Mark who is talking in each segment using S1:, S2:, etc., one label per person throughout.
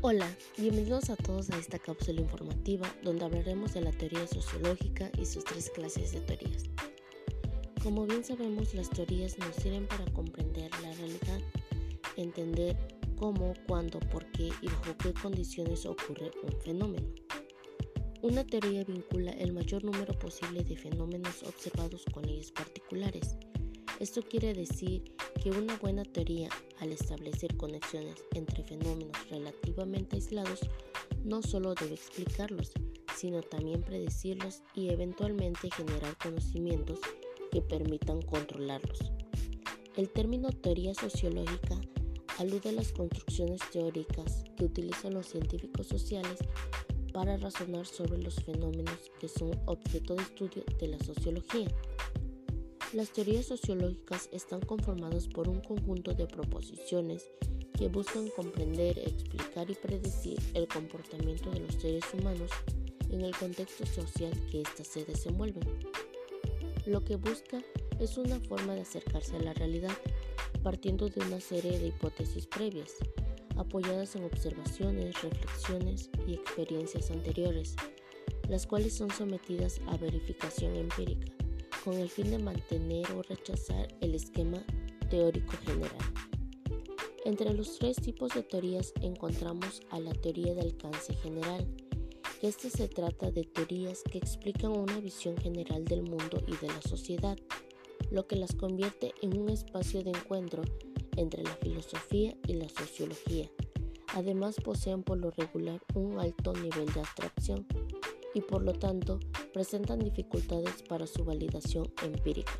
S1: Hola, bienvenidos a todos a esta cápsula informativa donde hablaremos de la teoría sociológica y sus tres clases de teorías. Como bien sabemos, las teorías nos sirven para comprender la realidad, entender cómo, cuándo, por qué y bajo qué condiciones ocurre un fenómeno. Una teoría vincula el mayor número posible de fenómenos observados con leyes particulares. Esto quiere decir que una buena teoría, al establecer conexiones entre fenómenos relativamente aislados, no solo debe explicarlos, sino también predecirlos y eventualmente generar conocimientos que permitan controlarlos. El término teoría sociológica alude a las construcciones teóricas que utilizan los científicos sociales para razonar sobre los fenómenos que son objeto de estudio de la sociología. Las teorías sociológicas están conformadas por un conjunto de proposiciones que buscan comprender, explicar y predecir el comportamiento de los seres humanos en el contexto social que éstas se desenvuelven. Lo que busca es una forma de acercarse a la realidad, partiendo de una serie de hipótesis previas, apoyadas en observaciones, reflexiones y experiencias anteriores, las cuales son sometidas a verificación empírica con el fin de mantener o rechazar el esquema teórico general. Entre los tres tipos de teorías encontramos a la teoría de alcance general, este se trata de teorías que explican una visión general del mundo y de la sociedad, lo que las convierte en un espacio de encuentro entre la filosofía y la sociología. Además poseen por lo regular un alto nivel de abstracción y por lo tanto presentan dificultades para su validación empírica.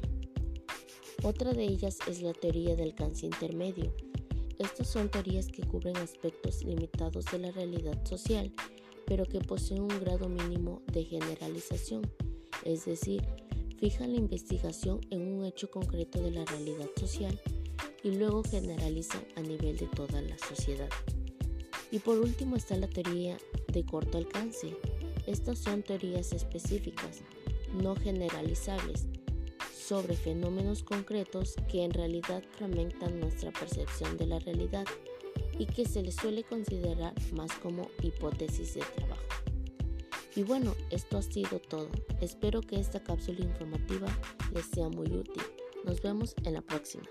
S1: Otra de ellas es la teoría de alcance intermedio. Estas son teorías que cubren aspectos limitados de la realidad social, pero que poseen un grado mínimo de generalización, es decir, fijan la investigación en un hecho concreto de la realidad social y luego generalizan a nivel de toda la sociedad. Y por último está la teoría de corto alcance, estas son teorías específicas, no generalizables, sobre fenómenos concretos que en realidad fragmentan nuestra percepción de la realidad y que se les suele considerar más como hipótesis de trabajo. Y bueno, esto ha sido todo. Espero que esta cápsula informativa les sea muy útil. Nos vemos en la próxima.